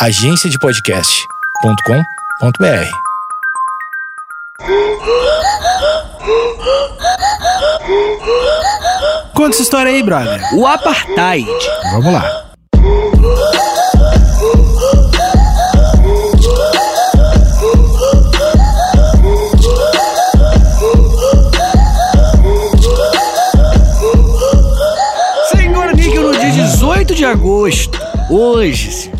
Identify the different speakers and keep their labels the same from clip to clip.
Speaker 1: agenciadepodcast.com.br.
Speaker 2: Conta essa história aí, brother.
Speaker 3: O apartheid.
Speaker 2: Vamos lá.
Speaker 3: Senhor Níquel, no dia 18 de agosto, hoje, de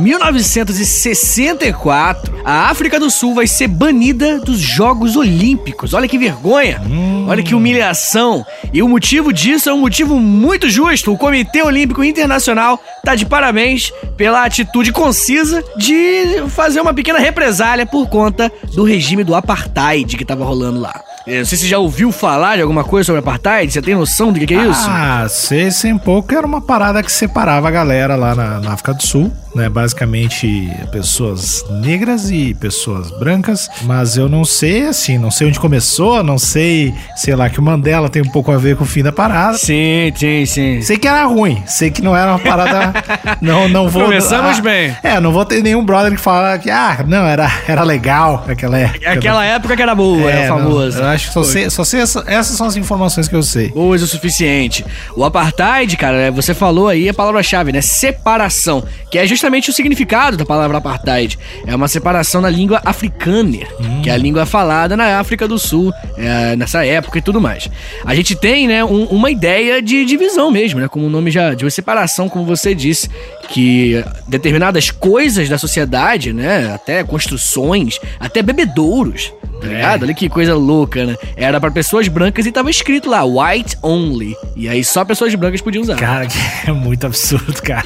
Speaker 3: 1964, a África do Sul vai ser banida dos Jogos Olímpicos. Olha que vergonha, olha que humilhação. E o motivo disso é um motivo muito justo. O Comitê Olímpico Internacional tá de parabéns pela atitude concisa de fazer uma pequena represália por conta do regime do apartheid que tava rolando lá. Eu não sei se você já ouviu falar de alguma coisa sobre apartheid. Você tem noção do que, que é isso?
Speaker 2: Ah, sei, sem pouco era uma parada que separava a galera lá na, na África do Sul, né? Basicamente pessoas negras e pessoas brancas. Mas eu não sei, assim, não sei onde começou, não sei, sei lá, que o Mandela tem um pouco a ver com o fim da parada.
Speaker 3: Sim, sim, sim.
Speaker 2: Sei que era ruim, sei que não era uma parada. não, não vou.
Speaker 3: Começamos
Speaker 2: ah,
Speaker 3: bem.
Speaker 2: É, não vou ter nenhum brother que fala que, ah, não, era, era legal aquela época.
Speaker 3: Aquela época que era boa,
Speaker 2: É,
Speaker 3: é, famoso.
Speaker 2: eu acho que só sei, só sei essa- essas são as informações que eu sei.
Speaker 3: Boas o suficiente. O apartheid, cara, é, você falou aí a palavra-chave, né? Separação. Que é justamente o significado da palavra apartheid. É uma separação na língua africâner, que é a língua falada na África do Sul, é, nessa época e tudo mais. A gente tem, né, um- uma ideia de divisão mesmo, né? Como o nome já. de separação, como você disse, que determinadas coisas da sociedade, né? Até construções, até bebedouros. Tá ligado? Olha que coisa louca, né? Era pra pessoas brancas e tava escrito lá, white only. E aí só pessoas brancas podiam usar.
Speaker 2: Cara, que é muito absurdo, cara.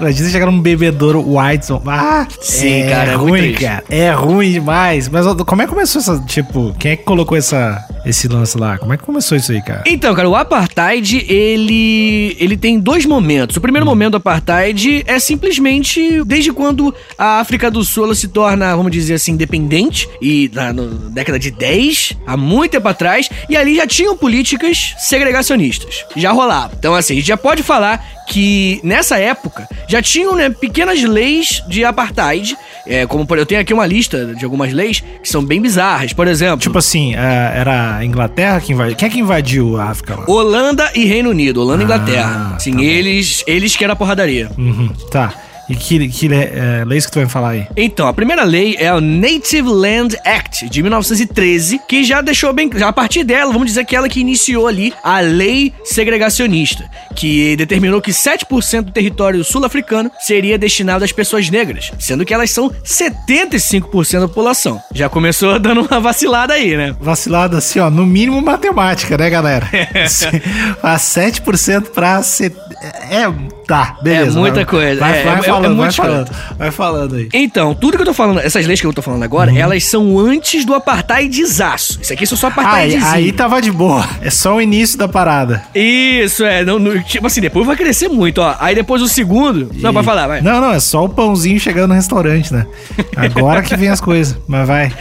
Speaker 2: Imagina chegar num bebedouro Whiteson. Ah,
Speaker 3: Sim,
Speaker 2: é
Speaker 3: cara, é
Speaker 2: ruim, cara. É ruim demais. Mas como é que começou essa, tipo, quem é que colocou essa, esse lance lá? Como é que começou isso aí, cara?
Speaker 3: Então, cara, o apartheid, ele ele tem dois momentos. O primeiro momento do apartheid é simplesmente desde quando a África do Sul se torna, vamos dizer assim, independente e na, no- década de 10, há muito tempo atrás, e ali já tinham políticas segregacionistas. Já rolava. Então, assim, a gente já pode falar que nessa época já tinham né, pequenas leis de apartheid, é, como por, eu tenho aqui uma lista de algumas leis que são bem bizarras. Por exemplo,
Speaker 2: Tipo assim, é, era a Inglaterra que invadiu. Quem é que invadiu a África lá?
Speaker 3: Holanda e Reino Unido, Holanda e Inglaterra.
Speaker 2: Ah,
Speaker 3: Sim,
Speaker 2: tá bom.
Speaker 3: eles, eles que era a porradaria.
Speaker 2: Uhum, tá. E que, que é, leis que tu vai falar aí?
Speaker 3: Então, a primeira lei é o Native Land Act de 1913, que já deixou bem, a partir dela, vamos dizer que ela que iniciou ali a lei segregacionista, que determinou que 7% do território sul-africano seria destinado às pessoas negras, sendo que elas são 75% da população. Já começou dando uma vacilada aí, né?
Speaker 2: Vacilado assim, ó, no mínimo matemática, né, galera? Faz 7% pra ser. É, tá, beleza.
Speaker 3: É muita
Speaker 2: vai-
Speaker 3: coisa,
Speaker 2: Vai,
Speaker 3: é,
Speaker 2: vai
Speaker 3: é- é
Speaker 2: falando, vai
Speaker 3: muito
Speaker 2: falando. Vai falando aí.
Speaker 3: Então, tudo que eu tô falando, essas leis que eu tô falando agora,
Speaker 2: Uhum.
Speaker 3: elas são antes do apartheidzaço. Isso aqui são só
Speaker 2: Aí,
Speaker 3: apartheidzinho.
Speaker 2: aí tava de boa. É só o início da parada.
Speaker 3: Isso, é. Não, não- tipo assim, depois vai crescer muito, ó. Aí depois o segundo. Não,
Speaker 2: E-
Speaker 3: pode falar, vai.
Speaker 2: Não, não, é só o pãozinho chegando no restaurante, né? Agora que vem as coisas. Mas vai.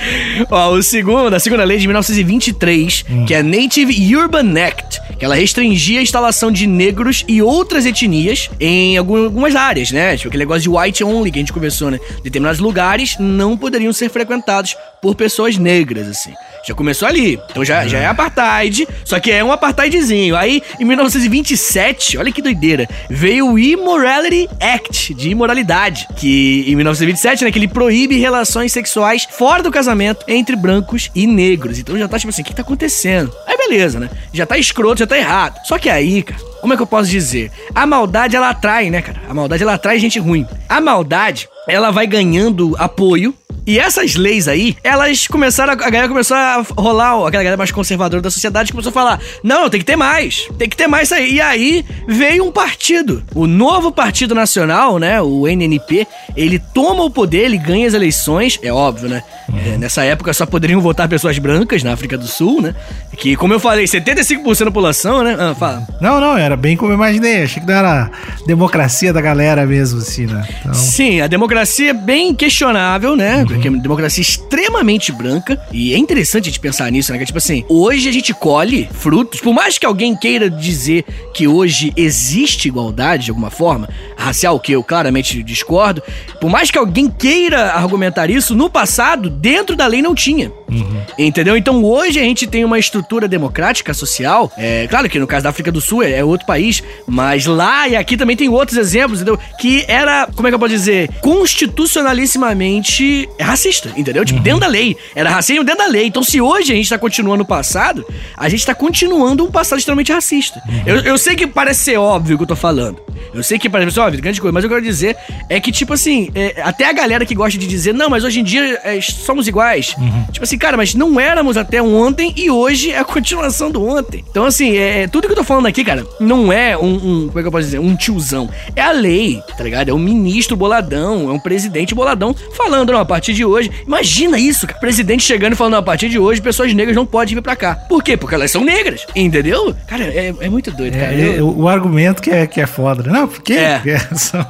Speaker 3: Ó, o segundo, a segunda lei de 1923,
Speaker 2: Hum.
Speaker 3: que é a Native Urban Act, que ela restringia a instalação de negros e outras etnias em algum- algumas áreas, né? Tipo aquele negócio de white only que a gente conversou, né? Determinados lugares não poderiam ser frequentados por pessoas negras, assim. Já começou ali. Então já, já é apartheid, só que é um apartheidzinho. Aí, em 1927, olha que doideira, veio o Immorality Act, de imoralidade, que em 1927, né, que ele proíbe relações sexuais fora do casamento entre brancos e negros. Então já tá tipo assim, o que tá acontecendo? Beleza, né? Já tá escroto, já tá errado. Só que aí, cara, como é que eu posso dizer? A maldade, ela atrai, né, cara? A maldade, ela atrai gente ruim. A maldade, ela vai ganhando apoio e essas leis aí, elas começaram, a a galera começou a rolar, aquela galera mais conservadora da sociedade começou a falar: não, tem que ter mais, tem que ter mais isso aí. E aí veio um partido, o novo Partido Nacional, né, o NNP, ele toma o poder, ele ganha as eleições, é óbvio, né? É, nessa época só poderiam votar pessoas brancas na África do Sul, né? Que, como eu falei, 75% da população, né? Ah, fala.
Speaker 2: Não, não, era bem como eu imaginei. Achei que não era democracia da galera mesmo, assim, né? Então,
Speaker 3: Sim, a democracia é bem questionável, né? Que é uma democracia extremamente branca. E é interessante a gente pensar nisso, né? Que, tipo assim, hoje a gente colhe frutos. Por mais que alguém queira dizer que hoje existe igualdade de alguma forma, racial, que eu claramente discordo, por mais que alguém queira argumentar isso, no passado, dentro da lei não tinha. Uhum. Entendeu? Então hoje a gente tem uma estrutura democrática social. É claro que no caso da África do Sul é, é outro país, mas lá e aqui também tem outros exemplos, entendeu? Que era, como é que eu posso dizer, constitucionalissimamente racista, entendeu? Tipo, uhum. dentro da lei. Era racismo dentro da lei. Então, se hoje a gente tá continuando o passado, a gente tá continuando um passado extremamente racista. Uhum. Eu, eu sei que parece ser óbvio o que eu tô falando. Eu sei que parece óbvio, grande coisa, mas eu quero dizer é que, tipo assim, é, até a galera que gosta de dizer, não, mas hoje em dia é, somos iguais. Uhum. Tipo assim, cara, mas não éramos até ontem e hoje é a continuação do ontem. Então, assim, é, é, tudo que eu tô falando aqui, cara, não é um, um, Como é que eu posso dizer? Um tiozão. É a lei, tá ligado? É um ministro boladão, é um presidente boladão falando, não, a partir de hoje. Imagina isso, cara. Presidente chegando e falando, não, a partir de hoje, pessoas negras não podem vir pra cá. Por quê? Porque elas são negras. Entendeu? Cara, é, é muito doido, cara.
Speaker 2: É, eu... O argumento que é, que é foda. Né? Não, porque. É. Porque são...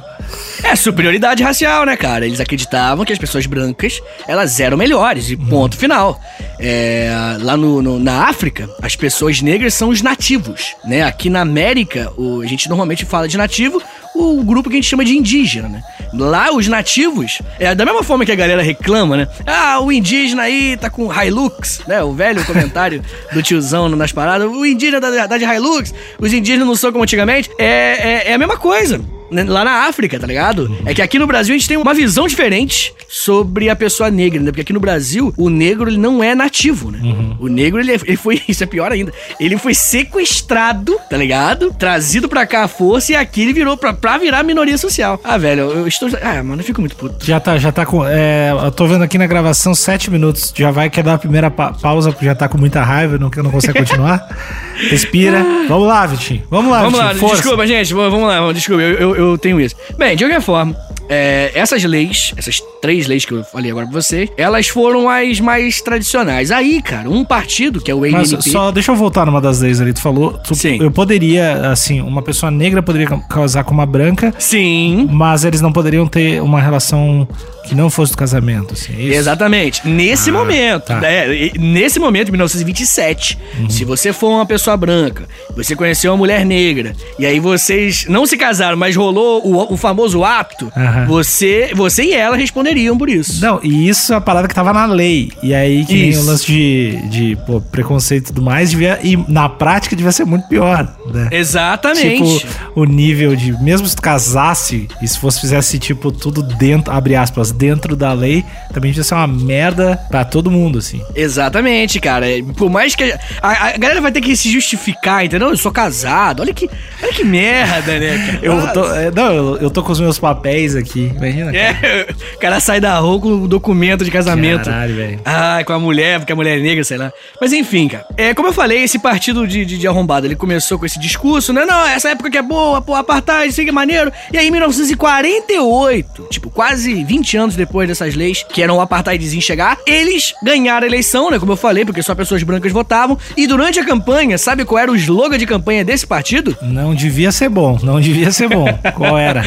Speaker 3: É superioridade racial, né, cara? Eles acreditavam que as pessoas brancas, elas eram melhores, e ponto final. É, lá no, no, na África, as pessoas negras são os nativos, né? Aqui na América, o, a gente normalmente fala de nativo, o grupo que a gente chama de indígena, né? Lá, os nativos, é da mesma forma que a galera reclama, né? Ah, o indígena aí tá com Hilux, né? O velho comentário do tiozão nas paradas. O indígena da, da de Hilux, os indígenas não são como antigamente. É, é, é a mesma coisa. Né, lá na África, tá ligado? É que aqui no Brasil a gente tem uma visão diferente sobre a pessoa negra, né? Porque aqui no Brasil, o negro ele não é nativo, né? Uhum. O negro ele, é, ele foi, isso é pior ainda, ele foi sequestrado, tá ligado? Trazido pra cá à força e aqui ele virou pra, pra virar minoria social. Ah, velho, eu estou. Ah, mano, eu fico muito puto.
Speaker 2: Já tá, já tá com. É, eu tô vendo aqui na gravação sete minutos. Já vai quer dar a primeira pa pausa, porque já tá com muita raiva, não, não consegue continuar. Respira. Vamos lá, Vitinho. Vamos lá,
Speaker 3: Vamos
Speaker 2: Vitinho.
Speaker 3: lá, Força. desculpa, gente. Vamos lá, desculpa. eu, eu eu tenho isso. Bem, de qualquer forma, é, essas leis, essas três leis que eu falei agora pra você, elas foram as mais tradicionais. Aí, cara, um partido, que é o ANP... Mas
Speaker 2: só deixa eu voltar numa das leis ali. Tu falou, tu, Sim. eu poderia, assim, uma pessoa negra poderia casar com uma branca.
Speaker 3: Sim.
Speaker 2: Mas eles não poderiam ter uma relação que não fosse do casamento, assim, é
Speaker 3: Exatamente. Nesse ah, momento, tá. é, nesse momento, 1927, uhum. se você for uma pessoa branca, você conheceu uma mulher negra, e aí vocês não se casaram, mas rolou o, o famoso ato, uhum. você, você e ela responderiam por isso.
Speaker 2: Não, e isso é a parada que tava na lei. E aí, que nem o lance de, de pô, preconceito e tudo mais, devia, e na prática devia ser muito pior, né?
Speaker 3: Exatamente.
Speaker 2: Tipo, o nível de, mesmo se tu casasse, e se fosse fizesse, tipo, tudo dentro, abre aspas, dentro da lei, também devia ser uma merda pra todo mundo, assim.
Speaker 3: Exatamente, cara. Por mais que. A, a galera vai ter que se justificar, entendeu? Eu sou casado. Olha que, olha que merda, né, cara?
Speaker 2: Eu tô, é, não, eu, eu, tô com os meus papéis aqui. Imagina. Cara.
Speaker 3: É, o cara sai da rua com o documento de casamento.
Speaker 2: Caralho, velho.
Speaker 3: Ah, com a mulher, porque a mulher é negra, sei lá. Mas enfim, cara. É, como eu falei, esse partido de, de, de arrombado, ele começou com esse discurso, né? Não, essa época que é boa, pô, apartheid, isso que é maneiro. E aí, em 1948, tipo, quase 20 anos anos depois dessas leis, que eram o apartheidzinho chegar, eles ganharam a eleição, né? Como eu falei, porque só pessoas brancas votavam. E durante a campanha, sabe qual era o slogan de campanha desse partido?
Speaker 2: Não devia ser bom, não devia ser bom. qual era?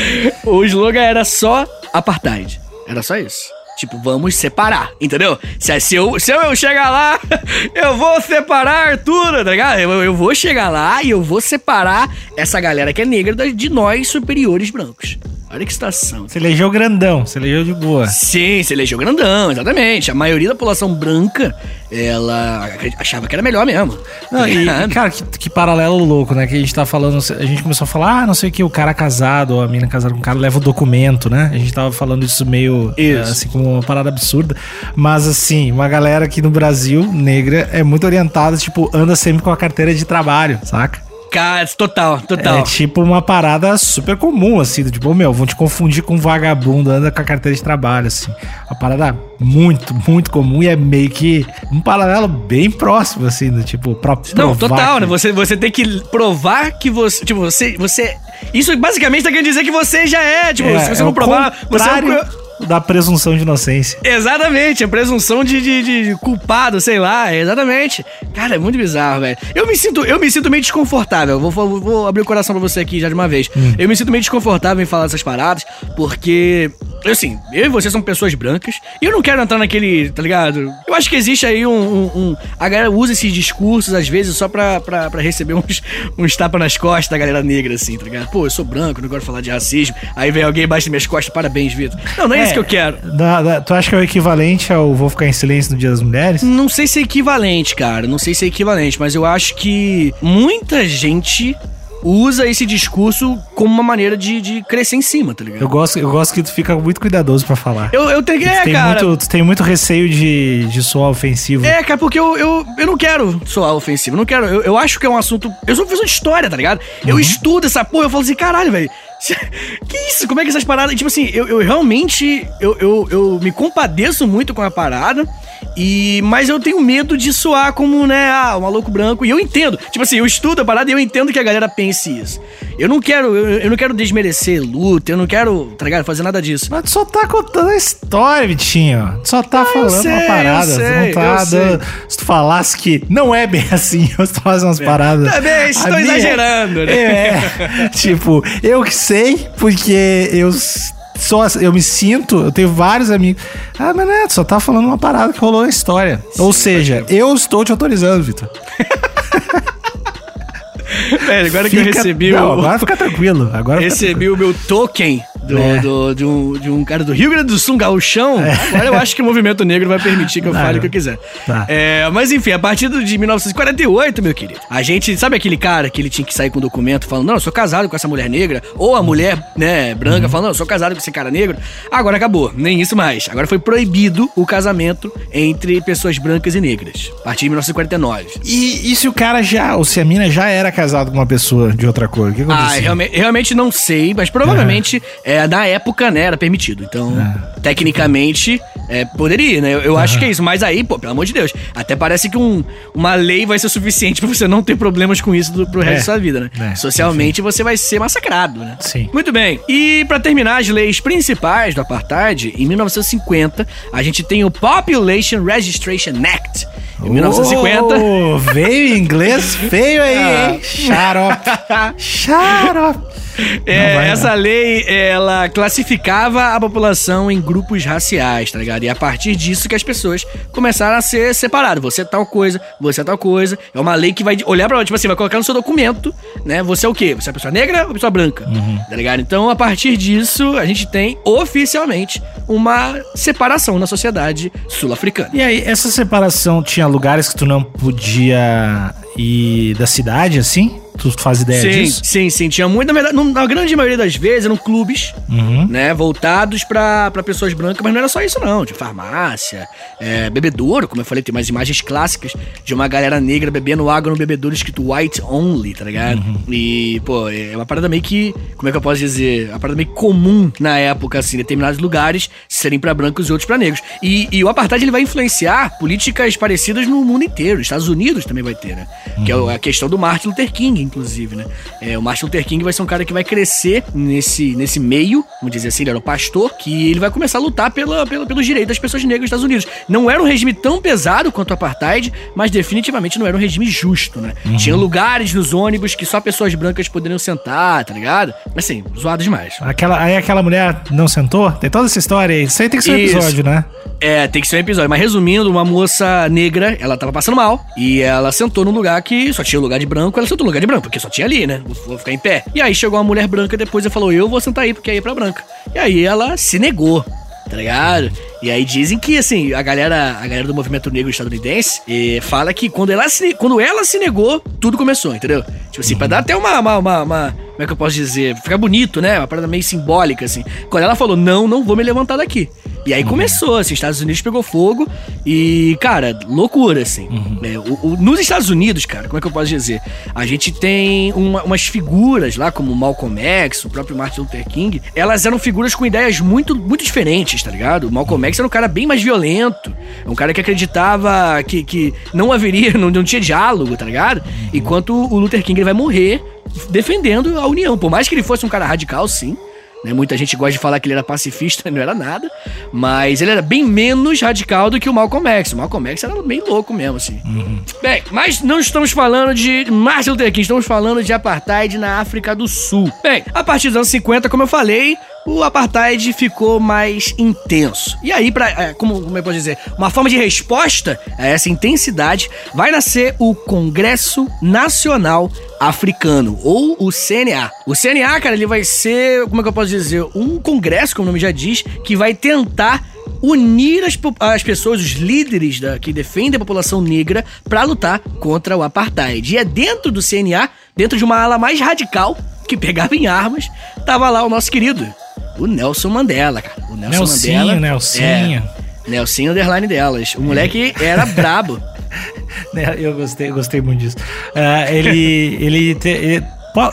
Speaker 3: o slogan era só apartheid. Era só isso. Tipo, vamos separar, entendeu? Se, se, eu, se eu chegar lá, eu vou separar tudo, tá ligado? Eu, eu vou chegar lá e eu vou separar essa galera que é negra de nós superiores brancos. Olha que situação.
Speaker 2: Você elegeu grandão, você elegeu de boa.
Speaker 3: Sim, você elegeu grandão, exatamente. A maioria da população branca, ela achava que era melhor mesmo.
Speaker 2: Não, e, cara, que, que, paralelo louco, né? Que a gente tá falando, a gente começou a falar, ah, não sei o que, o cara casado, ou a mina casada com o cara leva o documento, né? A gente tava falando isso meio, isso. assim, como uma parada absurda. Mas, assim, uma galera aqui no Brasil, negra, é muito orientada, tipo, anda sempre com a carteira de trabalho, saca?
Speaker 3: Cara, total, total.
Speaker 2: É tipo uma parada super comum, assim, do tipo, meu, vão te confundir com um vagabundo, anda com a carteira de trabalho, assim. Uma parada muito, muito comum e é meio que um paralelo bem próximo, assim, do tipo, pra
Speaker 3: Não, total, que... né? Você, você tem que provar que você, tipo, você, você... Isso basicamente tá querendo dizer que você já é, tipo, é, se você é não provar, você é um
Speaker 2: da presunção de inocência.
Speaker 3: Exatamente, a presunção de, de, de, culpado, sei lá, exatamente. Cara, é muito bizarro, velho. Eu me sinto, eu me sinto meio desconfortável. Vou, vou, vou abrir o coração pra você aqui já de uma vez. Hum. Eu me sinto meio desconfortável em falar dessas paradas, porque assim, eu e você são pessoas brancas, e eu não quero entrar naquele, tá ligado? Eu acho que existe aí um. um, um a galera usa esses discursos, às vezes, só pra, pra, pra receber uns, uns tapas nas costas da galera negra, assim, tá ligado? Pô, eu sou branco, não gosto de falar de racismo. Aí vem alguém embaixo das minhas costas, parabéns, Vitor. Não, não é, isso que eu quero.
Speaker 2: Da- da- tu acha que é o equivalente ao vou ficar em silêncio no Dia das Mulheres?
Speaker 3: Não sei se é equivalente, cara. Não sei se é equivalente, mas eu acho que muita gente usa esse discurso como uma maneira de, de crescer em cima, tá ligado?
Speaker 2: Eu gosto, eu gosto que tu fica muito cuidadoso pra falar.
Speaker 3: Eu, eu tenho É,
Speaker 2: tem
Speaker 3: cara.
Speaker 2: muito, tu tem muito receio de, de soar ofensivo.
Speaker 3: É, cara, porque eu, eu, eu não quero soar ofensivo. Eu não quero. Eu, eu acho que é um assunto. Eu sou professor de história, tá ligado? Eu estudo essa porra, eu falo assim, caralho, velho. Que isso? Como é que essas paradas. Tipo assim, eu, eu realmente. Eu, eu, eu me compadeço muito com a parada. E, mas eu tenho medo de soar como, né, ah, o maluco branco. E eu entendo. Tipo assim, eu estudo a parada e eu entendo que a galera pense isso. Eu não quero, eu, eu não quero desmerecer luta, eu não quero, tá ligado? Fazer nada disso.
Speaker 2: Mas tu só tá contando a história, Vitinho. Tu só tá
Speaker 3: Ah, eu
Speaker 2: falando
Speaker 3: sei,
Speaker 2: uma
Speaker 3: eu
Speaker 2: parada.
Speaker 3: sei,
Speaker 2: não tá
Speaker 3: eu
Speaker 2: dando- Se tu falasse que não é bem assim, ou se tu faz umas paradas.
Speaker 3: Também, estou
Speaker 2: A minha-
Speaker 3: exagerando, né?
Speaker 2: É. tipo, eu que sei, porque eu. Só, eu me sinto, eu tenho vários amigos. Ah, mas né, tu só tá falando uma parada que rolou na história. Ou seja, eu estou te autorizando, Vitor.
Speaker 3: Velho, agora que eu
Speaker 2: Fica-
Speaker 3: recebi
Speaker 2: Não,
Speaker 3: o.
Speaker 2: agora fica tranquilo. Agora fica
Speaker 3: Recebi o meu token do,
Speaker 2: É.
Speaker 3: do- de, um, de um cara do Rio Grande do Sul, um gauchão. Agora eu acho que o movimento negro vai permitir que eu fale o que eu quiser.
Speaker 2: Tá.
Speaker 3: É, mas enfim, a partir de 1948, meu querido, a gente. Sabe aquele cara que ele tinha que sair com um documento falando, não, eu sou casado com essa mulher negra? Ou a mulher, né, branca
Speaker 2: Uhum.
Speaker 3: falando, não, eu sou casado com esse cara negro? Agora acabou, nem isso mais. Agora foi proibido o casamento entre pessoas brancas e negras. A partir de 1949.
Speaker 2: E, e se o cara já, ou se a mina já era casado com uma pessoa de outra cor? O que
Speaker 3: Ah,
Speaker 2: aconteceu?
Speaker 3: realmente, realmente não sei, mas provavelmente é, na época, né, era permitido. Então, tecnicamente, é, poderia, né? Eu, eu acho que é isso. Mas aí, pô, pelo amor de Deus, até parece que um- uma lei vai ser suficiente pra você não ter problemas com isso do, pro resto
Speaker 2: É.
Speaker 3: da sua vida, né?
Speaker 2: É,
Speaker 3: Socialmente você vai ser massacrado, né?
Speaker 2: Sim.
Speaker 3: Muito bem. E pra terminar as leis principais do apartheid, em 1950, a gente tem o Population Registration Act. Em 1950.
Speaker 2: Oh, veio em inglês feio aí, hein? Xarope. Xarope.
Speaker 3: É,
Speaker 2: vai,
Speaker 3: essa lei, ela classificava a população em grupos raciais, tá ligado? E a partir disso que as pessoas começaram a ser separadas. Você é tal coisa, você é tal coisa. É uma lei que vai olhar pra, tipo assim, vai colocar no seu documento, né? Você é o quê? Você é pessoa negra ou pessoa branca? Tá ligado? Então, a partir disso, a gente tem oficialmente uma separação na sociedade sul-africana.
Speaker 2: E aí, essa separação tinha lugares que tu não podia ir da cidade, assim? Tu faz ideia
Speaker 3: Sim,
Speaker 2: disso?
Speaker 3: sim, sim. Tinha muito. Na verdade, na grande maioria das vezes eram clubes,
Speaker 2: Uhum.
Speaker 3: né? Voltados pra, pra pessoas brancas, mas não era só isso, não. Tinha farmácia, é, bebedouro, como eu falei, tem umas imagens clássicas de uma galera negra bebendo água no bebedouro escrito white only, tá ligado?
Speaker 2: Uhum.
Speaker 3: E, pô, é uma parada meio que. Como é que eu posso dizer? Uma parada meio comum na época, assim, em determinados lugares serem pra brancos e outros pra negros. E, e o apartheid ele vai influenciar políticas parecidas no mundo inteiro. Estados Unidos também vai ter, né? Que é a questão do Martin Luther King, inclusive, né? É, o Martin Luther King vai ser um cara que vai crescer nesse, nesse meio, vamos dizer assim, ele era um pastor, que ele vai começar a lutar pela, pela, pelos direitos das pessoas negras nos Estados Unidos. Não era um regime tão pesado quanto o apartheid, mas definitivamente não era um regime justo, né? Tinha lugares nos ônibus que só pessoas brancas poderiam sentar, tá ligado? Assim, zoado demais.
Speaker 2: Aquela, aí aquela mulher não sentou? Tem toda essa história aí. Isso aí tem que ser um
Speaker 3: Isso.
Speaker 2: episódio, né?
Speaker 3: É, tem que ser um episódio. Mas resumindo, uma moça negra, ela tava passando mal. E ela sentou num lugar que só tinha lugar de branco. Ela sentou no lugar de branco, porque só tinha ali, né? Vou, vou ficar em pé. E aí chegou uma mulher branca depois e falou: Eu vou sentar aí, porque aí é pra branca. E aí ela se negou. Tá ligado? E aí dizem que, assim, a galera, a galera do movimento negro estadunidense eh, fala que quando ela, se, quando ela se negou, tudo começou, entendeu? Tipo assim, pra dar até uma, uma, uma, uma- Como é que eu posso dizer? Ficar bonito, né? Uma parada meio simbólica, assim. Quando ela falou, não, não vou me levantar daqui. E aí começou, assim, Estados Unidos pegou fogo e, cara, loucura, assim. É, o- o- nos Estados Unidos, cara, como é que eu posso dizer? A gente tem uma- umas figuras lá, como Malcolm X, o próprio Martin Luther King, elas eram figuras com ideias muito, muito diferentes, tá ligado? O Malcolm X era um cara bem mais violento, um cara que acreditava que, que não haveria, não, não tinha diálogo, tá ligado? Enquanto o Luther King ele vai morrer defendendo a união. Por mais que ele fosse um cara radical, sim. Né? Muita gente gosta de falar que ele era pacifista, não era nada. Mas ele era bem menos radical do que o Malcolm X. O Malcolm X era bem louco mesmo, assim. Bem, mas não estamos falando de Martin Luther King, estamos falando de apartheid na África do Sul. Bem, a partir dos anos 50, como eu falei, o apartheid ficou mais intenso. E aí, pra, é, como, como eu posso dizer, uma forma de resposta a essa intensidade, vai nascer o Congresso Nacional Africano, ou o CNA. O CNA, cara, ele vai ser, como é que eu posso dizer, um congresso, como o nome já diz, que vai tentar unir as, as pessoas, os líderes da, que defendem a população negra, para lutar contra o apartheid. E é dentro do CNA, dentro de uma ala mais radical, que pegava em armas, tava lá o nosso querido, o Nelson Mandela, cara. O Nelson
Speaker 2: Nelsinho,
Speaker 3: Mandela.
Speaker 2: Nelsinho.
Speaker 3: É, Nelsinho underline delas. O moleque era brabo.
Speaker 2: Né, Eu gostei, gostei muito disso. Ah, ele, ele, te- ele,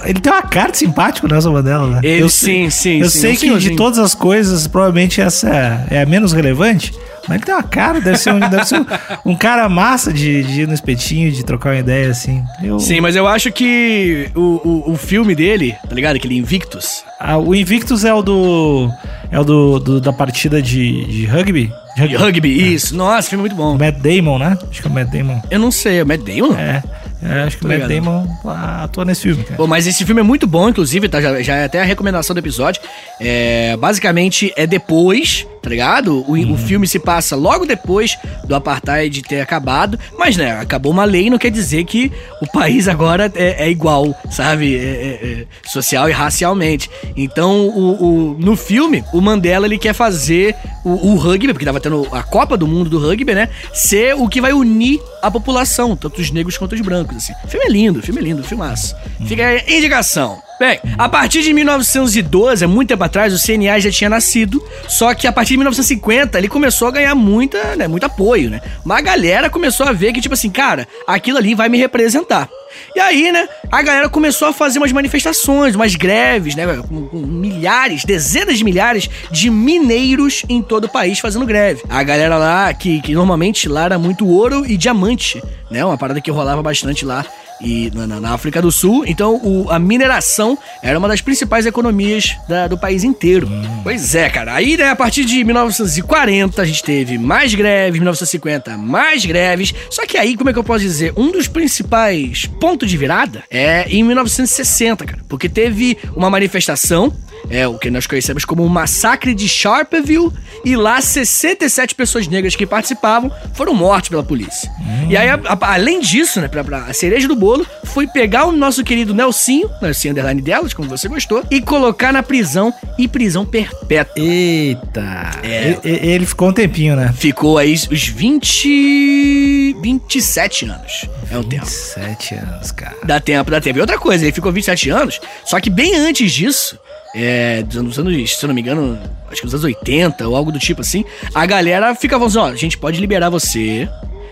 Speaker 2: ele tem uma cara de simpático, Nelson Mandela, né?
Speaker 3: Ele
Speaker 2: eu
Speaker 3: sim, sim,
Speaker 2: Eu
Speaker 3: sim,
Speaker 2: sei que de todas as coisas, provavelmente essa é a menos relevante. Mas ele tem uma cara, deve ser um, deve ser um, um cara massa de, de ir no espetinho, de trocar uma ideia assim. Eu,
Speaker 3: Sim, mas eu acho que o, o, o filme dele, tá ligado? Aquele Invictus.
Speaker 2: Ah, o Invictus é o do. É o do, do- da partida de, de rugby? De rugby.
Speaker 3: Rugby, isso. Nossa, filme muito bom.
Speaker 2: Matt Damon, né? Acho que é o Matt Damon.
Speaker 3: Eu não sei, é o Matt Damon?
Speaker 2: É. é, acho que o Matt. Damon ah, atua nesse filme, cara.
Speaker 3: Bom, mas esse filme é muito bom, inclusive, tá? Já, já é até a recomendação do episódio. É, basicamente, é depois, tá ligado? O, o filme se passa logo depois do Apartheid ter acabado. Mas, né, acabou uma lei, não quer dizer que o país agora é, é igual, sabe? É- é- é social e racialmente. Então, o, o- no filme, o Mandela, ele quer fazer o, o rugby, porque tava tendo a Copa do Mundo do rugby, né? Ser o que vai unir a população, tanto os negros quanto os brancos, assim. O filme é lindo, o filme é lindo, filmaço. Fica aí indicação. Bem, a partir de 1912, há muito tempo atrás, o CNA já tinha nascido, só que a partir de 1950 ele começou a ganhar muita, né, muito apoio, né? Uma galera começou a ver que, tipo assim, cara, aquilo ali vai me representar. E aí, né, a galera começou a fazer umas manifestações, umas greves, né, com, com milhares, dezenas de milhares de mineiros em todo o país fazendo greve. A galera lá, que, que normalmente lá era muito ouro e diamante, né, uma parada que rolava bastante lá e na, na- África do Sul. Então, o- a mineração era uma das principais economias da- do país inteiro. Pois é, cara. Aí, né, a partir de 1940, a gente teve mais greves, 1950, mais greves. Só que aí, como é que eu posso dizer? Um dos principais pontos de virada é em 1960, cara. Porque teve uma manifestação é o que nós conhecemos como o massacre de Sharpeville, e lá 67 pessoas negras que participavam foram mortas pela polícia. E aí, a- a- além disso, né, pra, pra- a cereja do bolo, foi pegar o nosso querido Nelsinho, Nelsinho underline delas, como você gostou, e colocar na prisão, e prisão perpétua.
Speaker 2: Eita.
Speaker 3: É.
Speaker 2: E- e- Ele, ficou um tempinho, né?
Speaker 3: Ficou aí os 20... 27 anos. É um tempo.
Speaker 2: 27 anos, cara.
Speaker 3: Dá tempo, dá tempo. E outra coisa, ele ficou 27 anos, só que bem antes disso, é, dos anos, se eu não me engano, acho que nos anos 80 ou algo do tipo assim, a galera ficava assim, ó, a gente pode liberar você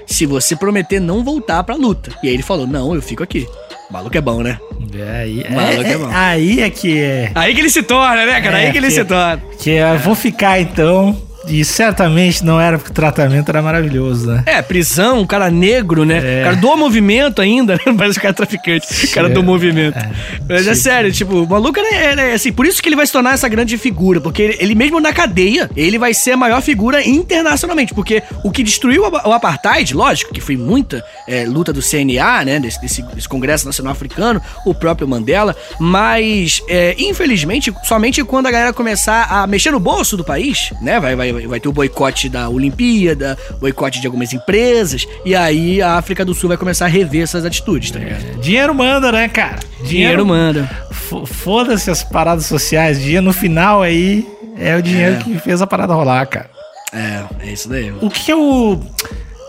Speaker 3: se você prometer não voltar pra luta. E aí ele falou, não, eu fico aqui. O maluco é bom, né?
Speaker 2: É, aí,
Speaker 3: Maluco
Speaker 2: é,
Speaker 3: é bom.
Speaker 2: é- aí é que é.
Speaker 3: Aí que ele se torna, né, cara?
Speaker 2: É,
Speaker 3: aí que ele
Speaker 2: que-
Speaker 3: se torna.
Speaker 2: Que eu vou ficar então. E certamente não era porque o tratamento era maravilhoso, né?
Speaker 3: É, prisão, um cara negro, né?
Speaker 2: É.
Speaker 3: Cara do movimento ainda, né? Parece o cara traficante. Cara do
Speaker 2: É,
Speaker 3: movimento.
Speaker 2: é.
Speaker 3: Mas é sério, tipo, o maluco é, é, é assim, por isso que ele vai se tornar essa grande figura, porque ele, ele mesmo na cadeia, ele vai ser a maior figura internacionalmente, porque o que destruiu o, ap- o apartheid, lógico, que foi muita é, luta do CNA, né, desse, desse, desse Congresso Nacional Africano, o próprio Mandela, mas, é, infelizmente, somente quando a galera começar a mexer no bolso do país, né, vai, vai, vai ter o boicote da Olimpíada, boicote de algumas empresas, e aí a África do Sul vai começar a rever essas atitudes, tá ligado?
Speaker 2: Dinheiro manda, né, cara?
Speaker 3: Dinheiro manda.
Speaker 2: F- Foda-se as paradas sociais. Dia no final aí é o dinheiro
Speaker 3: É.
Speaker 2: que fez a parada rolar, cara.
Speaker 3: É, é isso daí.
Speaker 2: O que é o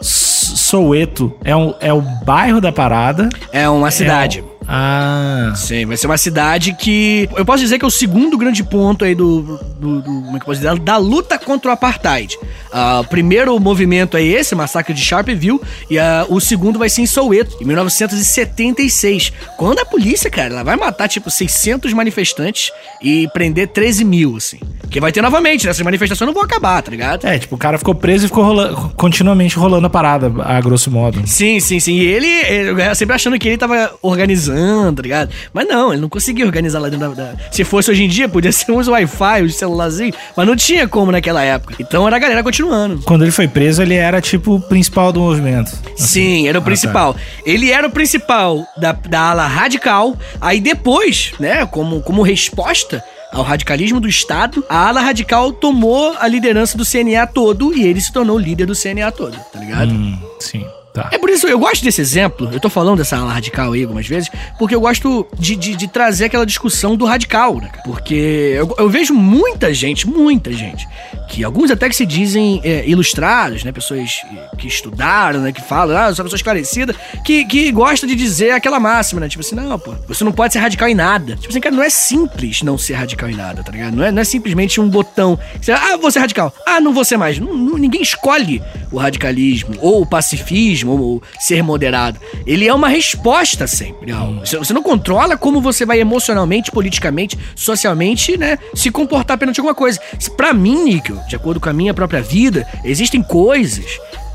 Speaker 2: Soweto? É, um, é o bairro da parada?
Speaker 3: É uma cidade.
Speaker 2: É um- Ah.
Speaker 3: Sim, vai ser uma cidade que. Eu posso dizer que é o segundo grande ponto aí do. do, do- como é que eu posso dizer? Da luta contra o apartheid. Ah, o primeiro movimento é esse, massacre de Sharpeville, e ah, o segundo vai ser em Soweto, em 1976. Quando a polícia, cara, ela vai matar tipo 600 manifestantes e prender 13 mil, assim. Que vai ter novamente, né? Essas manifestações não vão acabar, tá ligado?
Speaker 2: É, tipo, o cara ficou preso e ficou rolando, continuamente rolando a parada, a grosso modo.
Speaker 3: Sim, sim, sim. E ele, ele sempre achando que ele tava organizando, tá ligado? Mas não, ele não conseguia organizar lá dentro da. da- Se fosse hoje em dia, podia ser uns Wi-Fi, uns celularzinhos, mas não tinha como naquela época. Então era a galera continuando.
Speaker 2: Quando ele foi preso, ele era, tipo, o principal do movimento.
Speaker 3: Sim, era o
Speaker 2: Ah,
Speaker 3: principal. Ele era o principal da, da ala radical. Aí depois, né, como, como resposta, ao radicalismo do Estado, a ala radical tomou a liderança do CNA todo e ele se tornou líder do CNA todo, tá ligado?
Speaker 2: Hum, sim. Tá.
Speaker 3: É por isso, eu gosto desse exemplo, eu tô falando dessa ala radical aí algumas vezes, porque eu gosto de, de, de trazer aquela discussão do radical, né? Porque eu, eu vejo muita gente, muita gente, que alguns até que se dizem é, ilustrados, né? Pessoas que estudaram, né? Que falam, ah, eu sou uma pessoa esclarecida, que, que gosta de dizer aquela máxima, né? Tipo assim, não, pô, você não pode ser radical em nada. Tipo assim, cara, não é simples não ser radical em nada, tá ligado? Não é, não é simplesmente um botão. Você, ah, vou ser radical. Ah, não vou ser mais. Ninguém escolhe o radicalismo ou o pacifismo ou ser moderado. Ele é uma resposta sempre. ao- Você não controla como você vai emocionalmente, politicamente, socialmente, né, se comportar perante alguma coisa. Pra mim, Níquel, de acordo com a minha própria vida, existem coisas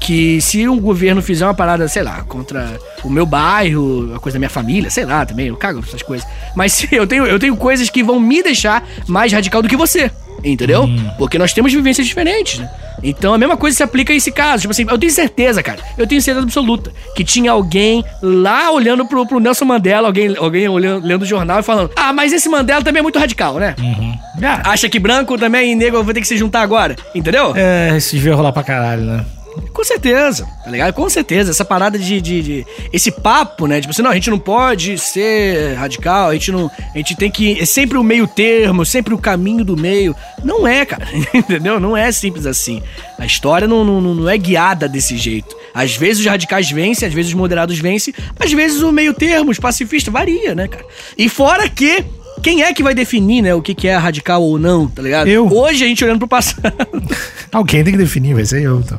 Speaker 3: que se um governo fizer uma parada, sei lá, contra o meu bairro, a coisa da minha família, sei lá, também, eu cago essas coisas. Mas eu tenho, eu tenho coisas que vão me deixar mais radical do que você. Entendeu? Porque nós temos vivências diferentes, né? Então a mesma coisa se aplica a esse caso. Tipo assim, eu tenho certeza, cara. Eu tenho certeza absoluta que tinha alguém lá olhando pro, pro Nelson Mandela, alguém, alguém olhando, lendo o jornal e falando: Ah, mas esse Mandela também é muito radical, né?
Speaker 2: Ah,
Speaker 3: Acha que branco também e negro vai ter que se juntar agora? Entendeu?
Speaker 2: é, isso devia rolar pra caralho, né?
Speaker 3: Com certeza, tá ligado? Com certeza. Essa parada de, de, de- Esse papo, né? Tipo assim, não, a gente não pode ser radical, a gente não. A gente tem que. É sempre o meio termo, sempre o caminho do meio. Não é, cara. Entendeu? Não é simples assim. A história não, não, não é guiada desse jeito. Às vezes os radicais vencem, às vezes os moderados vencem, às vezes o meio termo, os pacifistas, varia, né, cara? E fora que. Quem é que vai definir, né, o que, que é radical ou não, tá ligado?
Speaker 2: Eu.
Speaker 3: Hoje a gente olhando pro passado.
Speaker 2: Alguém tem que definir, vai ser eu, então.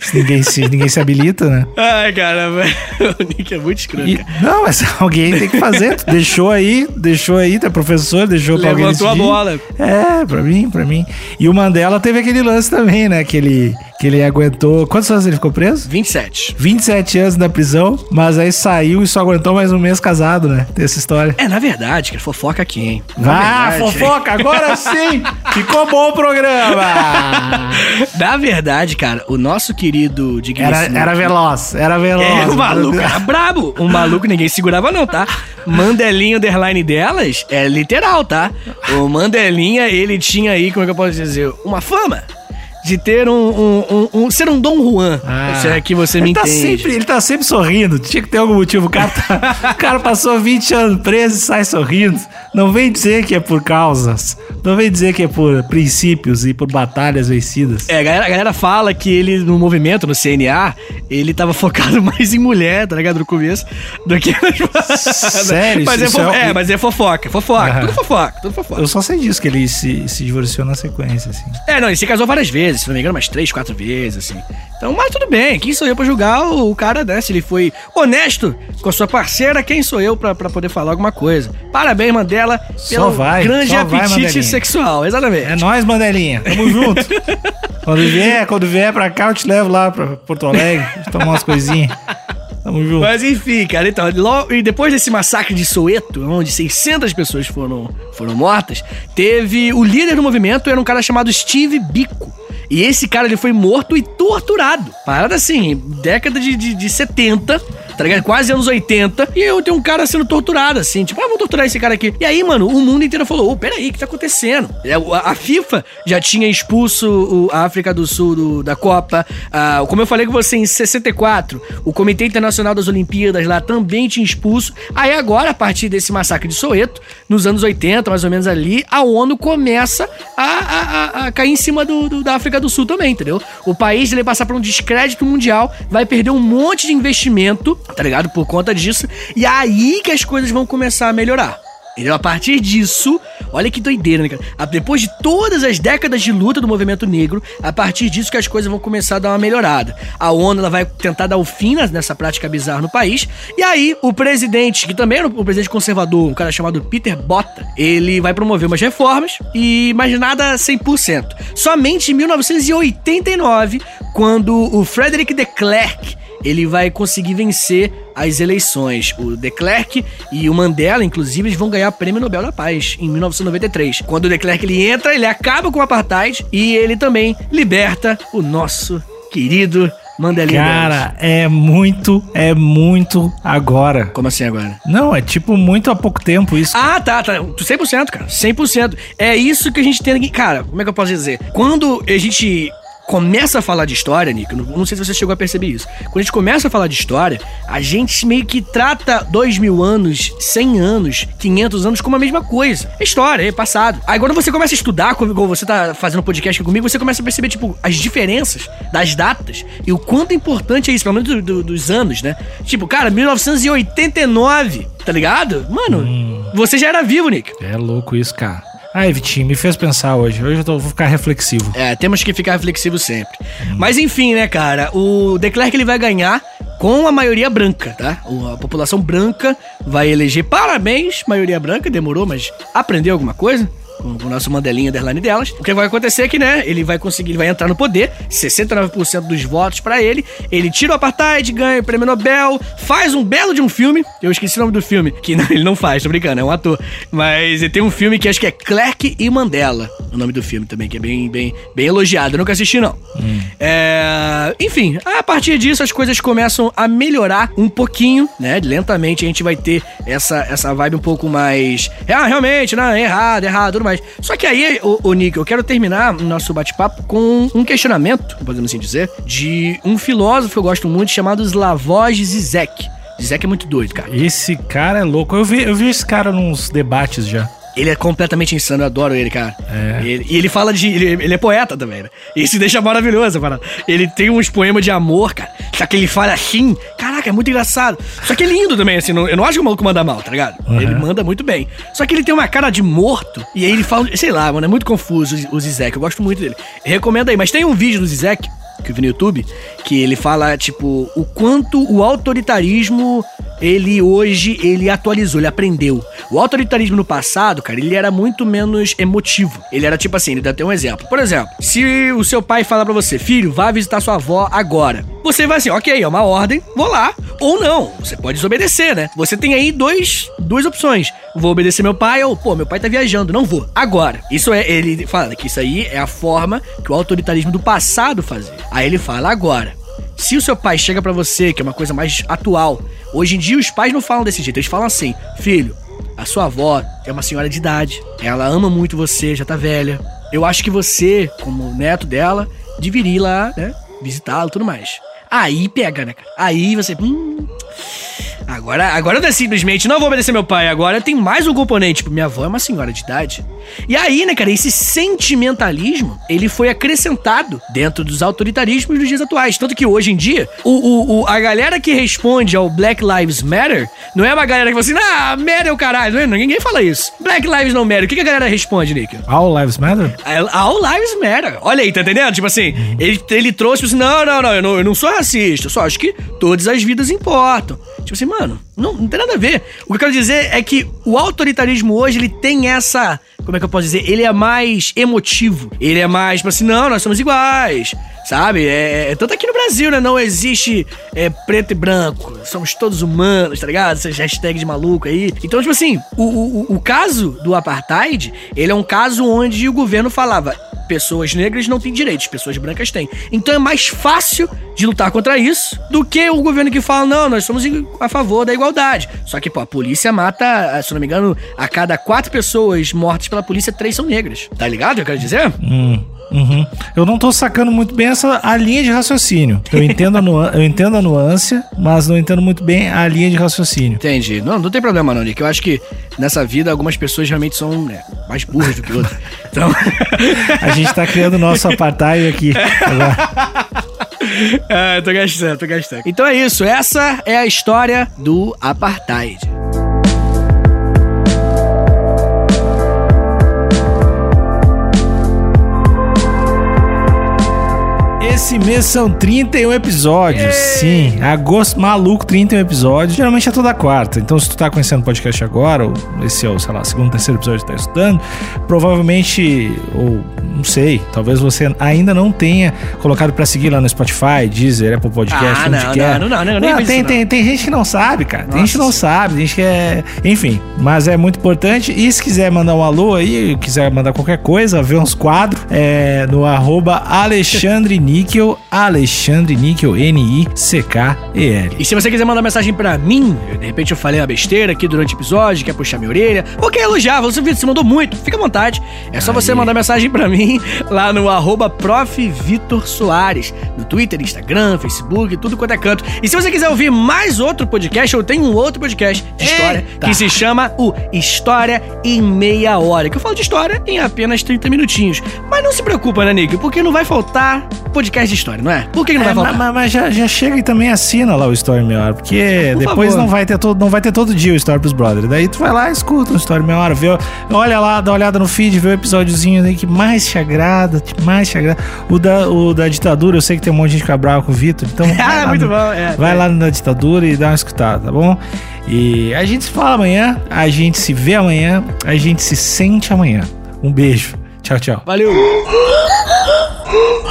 Speaker 2: Se ninguém se, ninguém se habilita, né?
Speaker 3: Ai, cara, velho. O Nick é muito escroto,
Speaker 2: E- não, mas alguém tem que fazer. Deixou aí, deixou aí, é professor, deixou pra alguém
Speaker 3: Levantou a bola.
Speaker 2: É, pra mim, pra mim. E o Mandela teve aquele lance também, né? Que ele, que ele aguentou. Quantos anos ele ficou preso?
Speaker 3: 27.
Speaker 2: 27 anos na prisão, mas aí saiu e só aguentou mais um mês casado, né? Tem essa história.
Speaker 3: É, na verdade, cara, fofoca aqui, Na
Speaker 2: Ah,
Speaker 3: verdade-
Speaker 2: fofoca, agora sim! Ficou bom o programa!
Speaker 3: Na verdade, cara, o nosso querido
Speaker 2: Era,
Speaker 3: digníssimo...
Speaker 2: era veloz, era veloz.
Speaker 3: É, o maluco era brabo. O maluco ninguém segurava não, tá? Mandelinha underline delas é literal, tá? O Mandelinha, ele tinha aí, como é que eu posso dizer? Uma fama de ter um... um, um- um- ser um Dom Juan, se é que você me
Speaker 2: ele tá
Speaker 3: entende.
Speaker 2: sempre, ele tá sempre sorrindo. Tinha que ter algum motivo. O cara, tá- o cara passou 20 anos preso e sai sorrindo. Não vem dizer que é por causas. Não vem dizer que é por princípios e por batalhas vencidas.
Speaker 3: É, a galera, a galera fala que ele, no movimento, no CNA, ele tava focado mais em mulher, tá ligado? No começo, do que...
Speaker 2: Sério?
Speaker 3: Mas é,
Speaker 2: Isso
Speaker 3: fo-
Speaker 2: é-
Speaker 3: é, mas é fofoca, fofoca,
Speaker 2: Aham.
Speaker 3: tudo fofoca, tudo fofoca.
Speaker 2: Eu só sei disso, que ele se, se divorciou na sequência, assim.
Speaker 3: É, não, ele se casou várias vezes, se não me engano, umas três, quatro vezes, assim. Então, mas tudo bem, quem sou eu pra julgar o, cara, né? Se ele foi honesto com a sua parceira, quem sou eu pra, pra poder falar alguma coisa? Parabéns, Mandela,
Speaker 2: Só vai,
Speaker 3: grande
Speaker 2: só vai,
Speaker 3: apetite
Speaker 2: Mandelinha.
Speaker 3: sexual, exatamente.
Speaker 2: É nóis, Mandelinha. Tamo junto. quando vier, quando vier pra cá, eu te levo lá pra Porto Alegre. Tomar umas coisinhas. Tamo junto.
Speaker 3: Mas enfim, cara, então, logo, e depois desse massacre de Soweto, onde 600 pessoas foram, foram mortas, teve o líder do movimento, era um cara chamado Steve Biko. E esse cara, ele foi morto e torturado. Parada assim, década de, de, de 70, tá ligado? Quase anos 80. E eu tenho um cara sendo torturado, assim, tipo, ah, vamos torturar esse cara aqui. E aí, mano, o mundo inteiro falou, ô, peraí, o que tá acontecendo? É, A FIFA já tinha expulso a África do Sul do- da Copa. Ah, como eu falei com você, em 64, o Comitê Internacional das Olimpíadas lá também tinha expulso. Aí agora, a partir desse massacre de Soweto, nos anos 80, mais ou menos ali, a ONU começa a, a- a- a cair em cima do, do- da África do Sul também, entendeu? O país ele vai passar por um descrédito mundial, vai perder um monte de investimento, tá ligado? Por conta disso. E é aí que as coisas vão começar a melhorar. Entendeu? A partir disso, olha que doideira, né, cara? Depois de todas as décadas de luta do movimento negro, a partir disso que as coisas vão começar a dar uma melhorada. A ONU ela vai tentar dar o fim nessa prática bizarra no país. E aí, o presidente, que também era o presidente conservador, um cara chamado Peter Botta, ele vai promover umas reformas e mais nada 100%. Somente em 1989, quando o Frederick de Klerk ele vai conseguir vencer as eleições. O de Klerk e o Mandela, inclusive, eles vão ganhar o Prêmio Nobel da Paz em 1993. Quando o de Klerk ele entra, ele acaba com o apartheid e ele também liberta o nosso querido Mandelinha delas.
Speaker 2: Cara, é muito, é muito agora.
Speaker 3: Como assim agora?
Speaker 2: Não, é tipo muito há pouco tempo isso.
Speaker 3: Ah, tá, tá. 100%, cara. 100%. É isso que a gente tem aqui. Cara, como é que eu posso dizer? Quando a gente começa a falar de história, Nick, eu não, não sei se você chegou a perceber isso. Quando a gente começa a falar de história, a gente meio que trata dois mil anos, 100 anos, 500 anos como a mesma coisa. É história, é passado. Aí quando você começa a estudar, como você tá fazendo podcast comigo, você começa a perceber, tipo, as diferenças das datas e o quanto é importante é isso, pelo menos do- do- dos anos, né? Tipo, cara, 1989, tá ligado? Mano, você já era vivo, Nick.
Speaker 2: É louco isso, cara. Ai, Vitinho, me fez pensar hoje. Hoje eu tô- vou ficar reflexivo.
Speaker 3: É, temos que ficar reflexivo sempre. Mas enfim, né, cara? O De Klerk ele vai ganhar com a maioria branca, tá? A população branca vai eleger parabéns, maioria branca, demorou, mas aprendeu alguma coisa? Com o nosso Mandelinha underline delas. O que vai acontecer é que, né, ele vai conseguir, ele vai entrar no poder, 69% dos votos pra ele, ele tira o apartheid, ganha o prêmio Nobel, faz um belo de um filme, eu esqueci o nome do filme, que não- ele não faz, tô brincando, é um ator, mas ele tem um filme que acho que é Clerk e Mandela, o nome do filme também, que é bem, bem, bem elogiado, eu nunca assisti não. É, enfim, a partir disso as coisas começam a melhorar um pouquinho, né, lentamente a gente vai ter essa, essa vibe um pouco mais, ah, realmente, não, errado, errado, tudo mais. Só que aí, o, o Nick, eu quero terminar o nosso bate-papo com um questionamento, podemos assim dizer, de um filósofo que eu gosto muito chamado Slavoj Zizek. Zizek é muito doido, cara.
Speaker 2: Esse cara é louco. Eu vi, eu vi esse cara nos debates já.
Speaker 3: Ele é completamente insano, eu adoro ele, cara.
Speaker 2: É.
Speaker 3: Ele- e ele fala de. Ele, ele é poeta também, né? Isso deixa maravilhoso, cara. Ele tem uns poemas de amor, cara. Só que ele fala assim. Caraca, é muito engraçado. Só que é lindo também, assim. não- eu não acho que o maluco manda mal, tá ligado?
Speaker 2: Uhum.
Speaker 3: Ele manda muito bem. Só que ele tem uma cara de morto. E aí ele fala. Sei lá, mano, é muito confuso o Zizek. Eu gosto muito dele. Recomendo aí. Mas tem um vídeo do Zizek que eu vi no YouTube, que ele fala, tipo, o quanto o autoritarismo, ele hoje, ele atualizou, ele aprendeu. O autoritarismo no passado, cara, ele era muito menos emotivo. Ele era tipo assim, ele dá até um exemplo. Por exemplo, se o seu pai falar pra você, filho, vá visitar sua avó agora. Você vai assim, ok, é uma ordem, vou lá. Ou não, você pode desobedecer, né? Você tem aí dois, duas opções. Vou obedecer meu pai ou, pô, meu pai tá viajando, não vou. Agora. Isso é, ele fala que isso aí é a forma que o autoritarismo do passado fazia. Aí ele fala agora. Se o seu pai chega pra você, que é uma coisa mais atual, hoje em dia os pais não falam desse jeito, eles falam assim: filho, a sua avó é uma senhora de idade, ela ama muito você, já tá velha. Eu acho que você, como neto dela, deveria ir lá, né, visitá-la e tudo mais. Aí pega, né, cara? Aí você. Hum, Agora, agora é simplesmente, não vou obedecer meu pai. Agora tem mais um componente. Tipo, minha avó é uma senhora de idade. E aí, né, cara, esse sentimentalismo, ele foi acrescentado dentro dos autoritarismos dos dias atuais. Tanto que hoje em dia, o, o- o- a galera que responde ao Black Lives Matter não é uma galera que fala assim, ah, Matter é o caralho. Não é? Ninguém fala isso. Black Lives não matter. O que, a galera responde, Nick?
Speaker 2: All Lives Matter?
Speaker 3: All lives matter. Olha aí, tá entendendo? Tipo assim, ele, ele trouxe, tipo assim, não, não, não eu, não, eu não sou racista, eu só acho que todas as vidas importam. Tipo assim, mano, não, não tem nada a ver. O que eu quero dizer é que o autoritarismo hoje, ele tem essa. Como é que eu posso dizer? Ele é mais emotivo. Ele é mais, tipo assim, não, nós somos iguais. Sabe? É, é- tanto aqui no Brasil, né? Não existe é, preto e branco. Somos todos humanos, tá ligado? Essas hashtags de maluco aí. Então, tipo assim, o, o- o caso do apartheid, ele é um caso onde o governo falava. Pessoas negras não têm direitos, pessoas brancas têm. Então é mais fácil de lutar contra isso do que o governo que fala, não, nós somos a favor da igualdade. Só que, pô, a polícia mata, se eu não me engano, a cada quatro pessoas mortas pela polícia, três são negras. Tá ligado? Eu quero dizer?
Speaker 2: Hum, uhum. Eu não tô sacando muito bem essa a linha de raciocínio. Eu entendo, a nuan- eu entendo a nuance, mas não entendo muito bem a linha de raciocínio.
Speaker 3: Entendi. Não, não tem problema não, Nick. Eu acho que nessa vida algumas pessoas realmente são né, mais burras do que outras. Então.
Speaker 2: A gente tá criando nosso apartheid aqui. Agora.
Speaker 3: é, tô gastando, tô gastando. Então é isso. Essa é a história do Apartheid.
Speaker 2: Esse mês são 31 episódios. Sim, agosto maluco, 31 episódios. Geralmente é toda quarta. Então, se tu tá conhecendo o podcast agora, ou esse é o, sei lá, segundo, terceiro episódio que tá estudando, provavelmente, ou não sei, talvez você ainda não tenha colocado pra seguir lá no Spotify, Deezer, Apple Podcast,
Speaker 3: Ah,
Speaker 2: onde
Speaker 3: não,
Speaker 2: quer.
Speaker 3: não, não, não, nem fiz
Speaker 2: tem,
Speaker 3: isso,
Speaker 2: tem, tem gente que não sabe, cara. Tem
Speaker 3: Nossa
Speaker 2: gente que não sabe, tem gente que é. Enfim, mas é muito importante. E se quiser mandar um alô aí, quiser mandar qualquer coisa, ver uns quadros, é no arroba Alexandre Nick. Níquel, Alexandre Níquel, N-I-C-K-E-L.
Speaker 3: E se você quiser mandar mensagem pra mim, de repente eu falei uma besteira aqui durante o episódio, quer puxar minha orelha, ou quer elogiar, você, você mandou muito, fica à vontade. É só você mandar mensagem pra mim lá no arroba prof. Vitor Soares, no Twitter, Instagram, Facebook, tudo quanto é canto. E se você quiser ouvir mais outro podcast, eu tenho um outro podcast de história
Speaker 2: Eita.
Speaker 3: que se chama o História em Meia Hora, que eu falo de história em apenas 30 minutinhos. Mas não se preocupa, né, Nick? Porque não vai faltar podcast de história, não é? Por que, que não vai
Speaker 2: É,
Speaker 3: faltar?
Speaker 2: mas, mas já, já chega e também assina lá o Story Meia Hora, porque
Speaker 3: Por
Speaker 2: depois
Speaker 3: favor.
Speaker 2: não vai, ter todo, não vai ter todo dia o Story pros Brothers. Daí tu vai lá, escuta o Story Meia Hora, vê, olha lá, dá uma olhada no feed, vê o episódiozinho aí que mais te agrada, que mais te agrada. O da, o da ditadura, eu sei que tem um monte de gente que brava com o Vitor, então vai
Speaker 3: Ah,
Speaker 2: lá
Speaker 3: muito
Speaker 2: no-
Speaker 3: bom, é.
Speaker 2: vai lá na ditadura e dá uma escutada, tá bom? E a gente se fala amanhã, a gente se vê amanhã, a gente se sente amanhã. Um beijo. Tchau, tchau.
Speaker 3: Valeu!
Speaker 4: Huh?